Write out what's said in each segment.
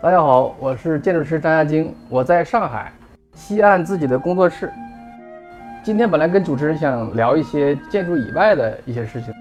大家好，我是建筑师张亚京，我在上海西岸自己的工作室。今天本来跟主持人想聊一些建筑以外的一些事情，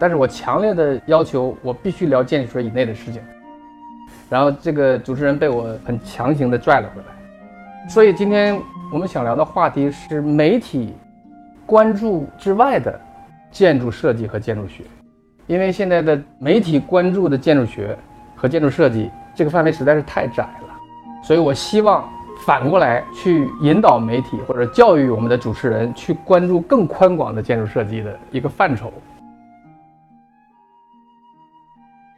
但是我强烈的要求我必须聊建筑学以内的事情。然后这个主持人被我很强行的拽了回来，所以今天我们想聊的话题是媒体关注之外的建筑设计和建筑学，因为现在的媒体关注的建筑学和建筑设计这个范围实在是太窄了，所以我希望反过来去引导媒体或者教育我们的主持人去关注更宽广的建筑设计的一个范畴。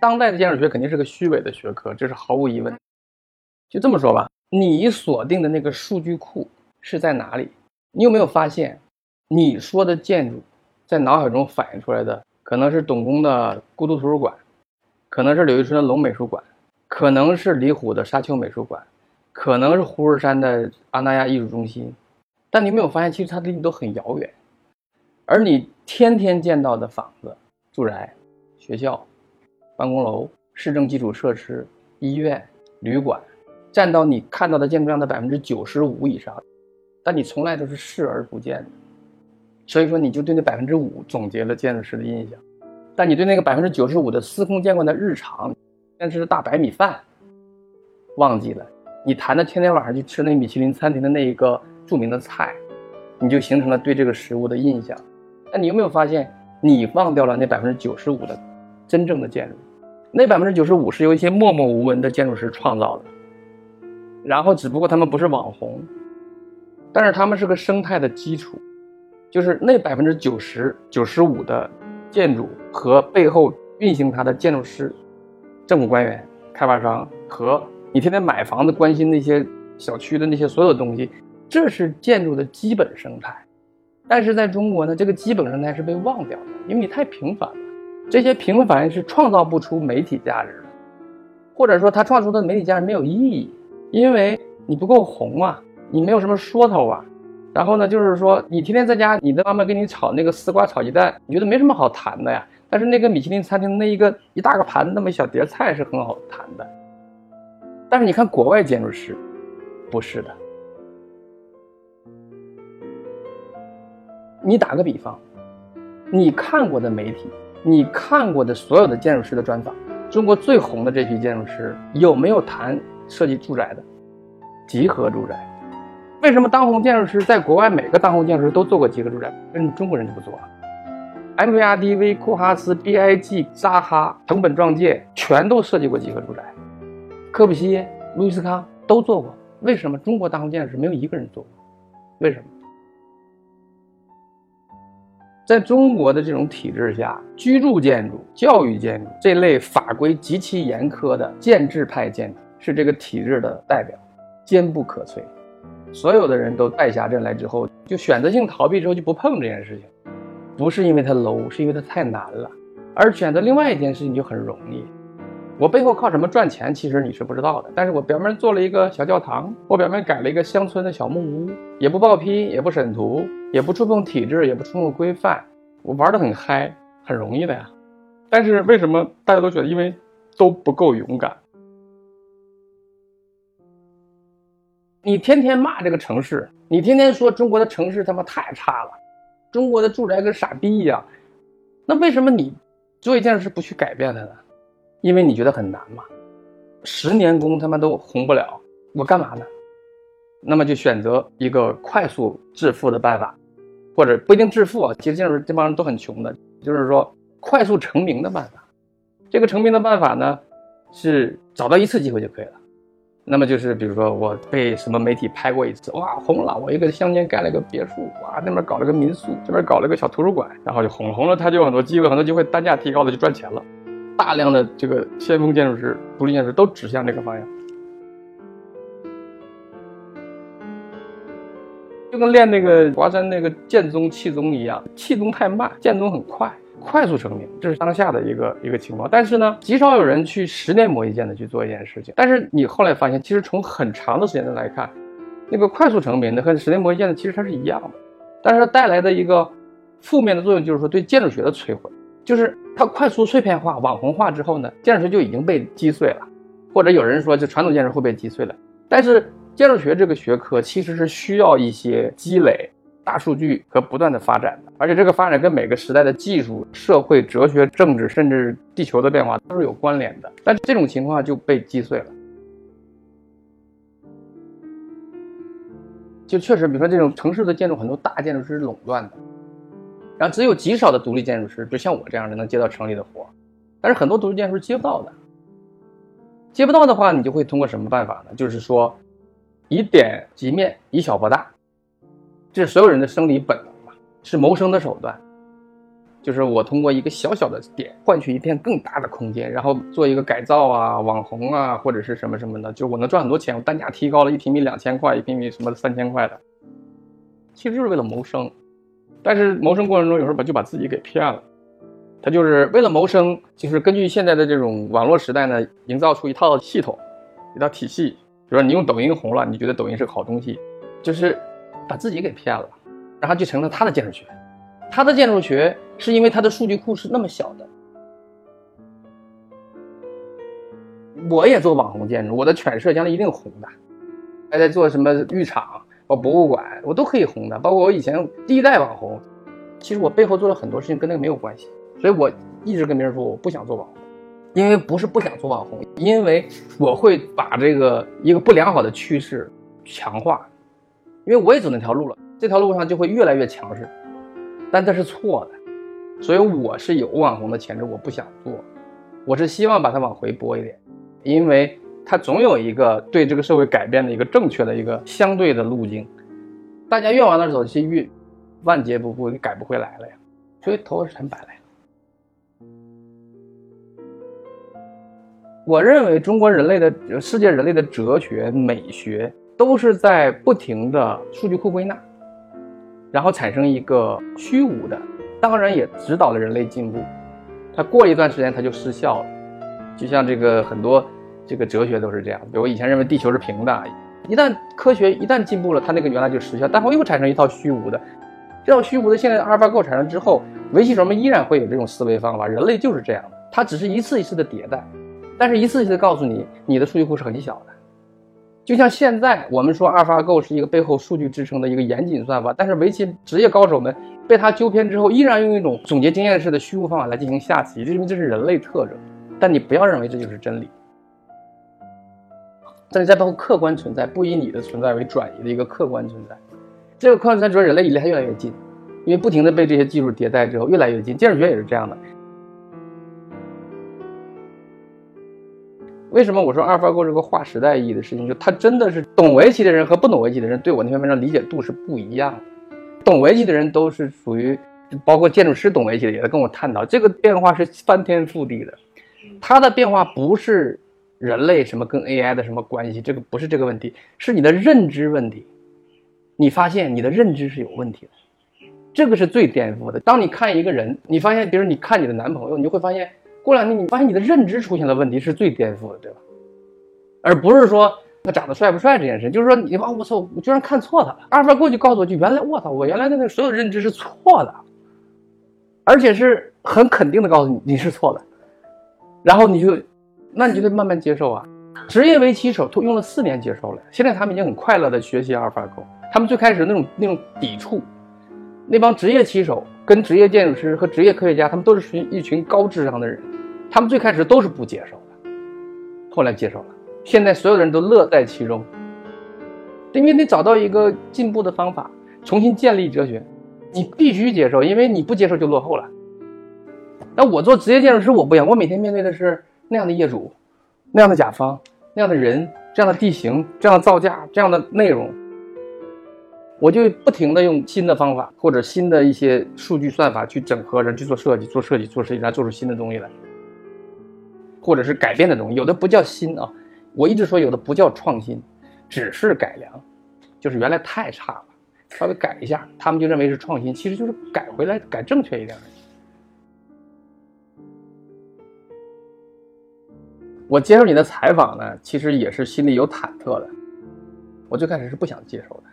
当代的建筑学肯定是个虚伪的学科，这是毫无疑问。就这么说吧，你锁定的那个数据库是在哪里？你有没有发现，你说的建筑，在脑海中反映出来的可能是董公的故都图书馆，可能是柳玉春的龙美术馆，可能是李虎的沙丘美术馆，可能是呼儿山的阿那亚艺术中心。但你没有发现，其实它离你都很遥远，而你天天见到的房子、住宅、学校。办公楼、市政基础设施、医院、旅馆，占到你看到的建筑量的百分之九十五以上，但你从来都是视而不见的。所以说，你就对那百分之五总结了建筑师的印象，但你对那个百分之九十五的司空见惯的日常，但是大白米饭，忘记了。你谈的天天晚上去吃那米其林餐厅的那一个著名的菜，你就形成了对这个食物的印象。那你有没有发现，你忘掉了那百分之九十五的真正的建筑？那百分之九十五是由一些默默无闻的建筑师创造的，然后只不过他们不是网红，但是他们是个生态的基础，就是那百分之九十九十五的建筑和背后运行它的建筑师、政府官员、开发商和你天天买房子关心那些小区的那些所有东西，这是建筑的基本生态。但是在中国呢，这个基本生态是被忘掉的，因为你太平凡了。这些平凡是创造不出媒体价值的，或者说他创造出的媒体价值没有意义，因为你不够红啊，你没有什么说头啊。然后呢，就是说你天天在家，你的妈妈给你炒那个丝瓜炒鸡蛋，你觉得没什么好谈的呀。但是那个米其林餐厅那一个一大个盘那么一小碟菜是很好谈的。但是你看国外建筑师，不是的。你打个比方，你看过的媒体。你看过的所有的建筑师的专访，中国最红的这批建筑师有没有谈设计住宅的？集合住宅。为什么当红建筑师在国外每个当红建筑师都做过集合住宅？为什么中国人就不做了？MVRDV、库哈斯、BIG、扎哈、藤本壮介全都设计过集合住宅，科布西耶、路易斯康都做过。为什么中国当红建筑师没有一个人做过？为什么？在中国的这种体制下，居住建筑、教育建筑这类法规极其严苛的建制派建筑是这个体制的代表，坚不可摧。所有的人都败下阵来之后，就选择性逃避之后就不碰这件事情，不是因为它 low，是因为它太难了。而选择另外一件事情就很容易。我背后靠什么赚钱？其实你是不知道的。但是我表面做了一个小教堂，我表面改了一个乡村的小木屋，也不报批，也不审图，也不触碰体制，也不触碰规范，我玩的很嗨，很容易的呀。但是为什么大家都觉得？因为都不够勇敢。你天天骂这个城市，你天天说中国的城市他妈太差了，中国的住宅跟傻逼一样，那为什么你做一件事不去改变它呢？因为你觉得很难嘛，十年功他妈都红不了，我干嘛呢？那么就选择一个快速致富的办法，或者不一定致富啊，其实就是这帮人都很穷的，就是说快速成名的办法。这个成名的办法呢，是找到一次机会就可以了。那么就是比如说我被什么媒体拍过一次，哇红了，我一个乡间盖了个别墅，哇那边搞了个民宿，这边搞了个小图书馆，然后就红红了，他就有很多机会，很多机会单价提高了就赚钱了。大量的这个先锋建筑师、独立建筑师都指向这个方向，就跟练那个华山那个剑宗、气宗一样，气宗太慢，剑宗很快，快速成名，这是当下的一个一个情况。但是呢，极少有人去十年磨一剑的去做一件事情。但是你后来发现，其实从很长的时间来看，那个快速成名的和十年磨一剑的其实它是一样的，但是它带来的一个负面的作用就是说对建筑学的摧毁。就是它快速碎片化、网红化之后呢，建筑学就已经被击碎了，或者有人说这传统建筑会被击碎了。但是建筑学这个学科其实是需要一些积累、大数据和不断的发展的，而且这个发展跟每个时代的技术、社会、哲学、政治，甚至地球的变化都是有关联的。但这种情况就被击碎了。就确实，比如说这种城市的建筑，很多大建筑师垄断的，然后只有极少的独立建筑师，就像我这样的能接到城里的活，但是很多独立建筑师接不到的。接不到的话，你就会通过什么办法呢？就是说，以点及面，以小博大，这是所有人的生理本能嘛，是谋生的手段。就是我通过一个小小的点换取一片更大的空间，然后做一个改造啊、网红啊，或者是什么什么的，就我能赚很多钱，我单价提高了一平米两千块，一平米什么三千块的，其实就是为了谋生。但是谋生过程中，有时候把就把自己给骗了。他就是为了谋生，就是根据现在的这种网络时代呢，营造出一套系统、一套体系。比如说你用抖音红了，你觉得抖音是个好东西，就是把自己给骗了，然后就成了他的建筑学。他的建筑学是因为他的数据库是那么小的。我也做网红建筑，我的犬舍将来一定红的。还在做什么浴场、或博物馆，我都可以红的。包括我以前第一代网红，其实我背后做了很多事情跟那个没有关系。所以我一直跟别人说我不想做网红，因为不是不想做网红，因为我会把这个一个不良好的趋势强化，因为我也走那条路了，这条路上就会越来越强势。但这是错的，所以我是有网红的潜质，我不想做，我是希望把它往回拨一点，因为它总有一个对这个社会改变的一个正确的一个相对的路径，大家越往那走，其实越万劫不复，你改不回来了呀，所以头是很白来我认为中国人类的世界人类的哲学美学都是在不停的数据库归纳。然后产生一个虚无的，当然也指导了人类进步。它过一段时间它就失效了，就像这个很多这个哲学都是这样。比如以前认为地球是平的，一旦科学一旦进步了，它那个原来就失效，但后又产生一套虚无的。这套虚无的现在阿尔法狗产生之后，围棋手们依然会有这种思维方法。人类就是这样的，它只是一次一次的迭代，但是一次一次告诉你，你的数据库是很小的。就像现在我们说阿尔法狗是一个背后数据支撑的一个严谨算法，但是围棋职业高手们被它纠偏之后，依然用一种总结经验式的虚无方法来进行下棋，就因为这是人类特征。但你不要认为这就是真理，这是在背后客观存在，不以你的存在为转移的一个客观存在。这个客观存在主要人类离它越来越近，因为不停的被这些技术迭代之后越来越近。建筑学也是这样的。为什么我说阿尔法狗是个划时代意义的事情？就它真的是懂围棋的人和不懂围棋的人对我那篇文章理解度是不一样的。懂围棋的人都是属于，包括建筑师懂围棋的也在跟我探讨，这个变化是翻天覆地的。它的变化不是人类什么跟 AI 的什么关系，这个不是这个问题，是你的认知问题。你发现你的认知是有问题的，这个是最颠覆的。当你看一个人，你发现，比如你看你的男朋友，你就会发现。过两天你发现你的认知出现了问题，是最颠覆的，对吧？而不是说他长得帅不帅这件事，就是说你啊，我操，我居然看错他了。阿尔法狗就告诉我，就原来我操，我原来的那个所有认知是错的，而且是很肯定的告诉你你是错的。然后你就，那你就得慢慢接受啊。职业围棋手都用了四年接受了，现在他们已经很快乐的学习阿尔法狗。他们最开始那种那种抵触，那帮职业棋手跟职业建筑师和职业科学家，他们都是属于一群高智商的人。他们最开始都是不接受的，后来接受了。现在所有人都乐在其中，因为你找到一个进步的方法，重新建立哲学，你必须接受，因为你不接受就落后了。那我做职业建筑师，我不一样，我每天面对的是那样的业主，那样的甲方，那样的人，这样的地形，这样的造价，这样的内容，我就不停的用新的方法或者新的一些数据算法去整合人去做设计，做设计，做设计，然后做出新的东西来。或者是改变的东西，有的不叫新啊，我一直说有的不叫创新，只是改良，就是原来太差了，稍微改一下，他们就认为是创新，其实就是改回来，改正确一点而已。我接受你的采访呢，其实也是心里有忐忑的，我最开始是不想接受的。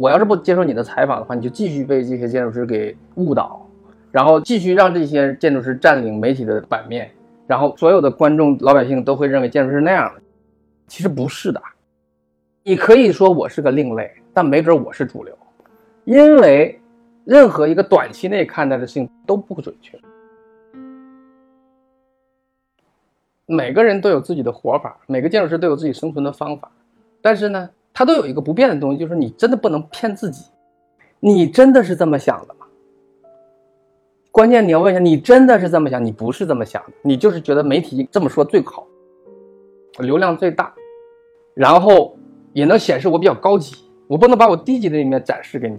我要是不接受你的采访的话，你就继续被这些建筑师给误导，然后继续让这些建筑师占领媒体的版面。然后所有的观众老百姓都会认为建筑师那样的，其实不是的。你可以说我是个另类，但没准我是主流，因为任何一个短期内看待的事情都不准确。每个人都有自己的活法，每个建筑师都有自己生存的方法，但是呢，他都有一个不变的东西，就是你真的不能骗自己，你真的是这么想的吗？关键你要问一下，你真的是这么想？你不是这么想的，你就是觉得媒体这么说最好，流量最大，然后也能显示我比较高级，我不能把我低级的一面展示给你。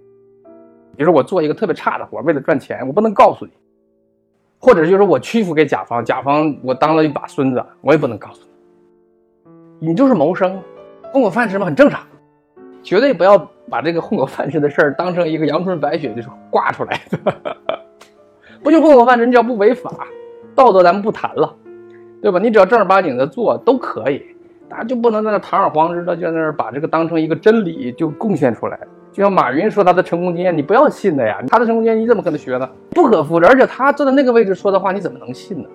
比如说我做一个特别差的活，为了赚钱，我不能告诉你。或者就是我屈服给甲方，甲方我当了一把孙子，我也不能告诉你，你就是谋生，混口饭吃嘛，很正常，绝对不要把这个混口饭吃的事儿当成一个阳春白雪就是挂出来的，不就混口饭吃，你只要不违法，道德咱们不谈了，对吧？你只要正儿八经的做都可以，大家就不能在那堂而皇之的就在那儿把这个当成一个真理就贡献出来。就像马云说他的成功经验，你不要信的呀，他的成功经验你怎么跟他学呢？不可复制，而且他坐在那个位置说的话，你怎么能信呢？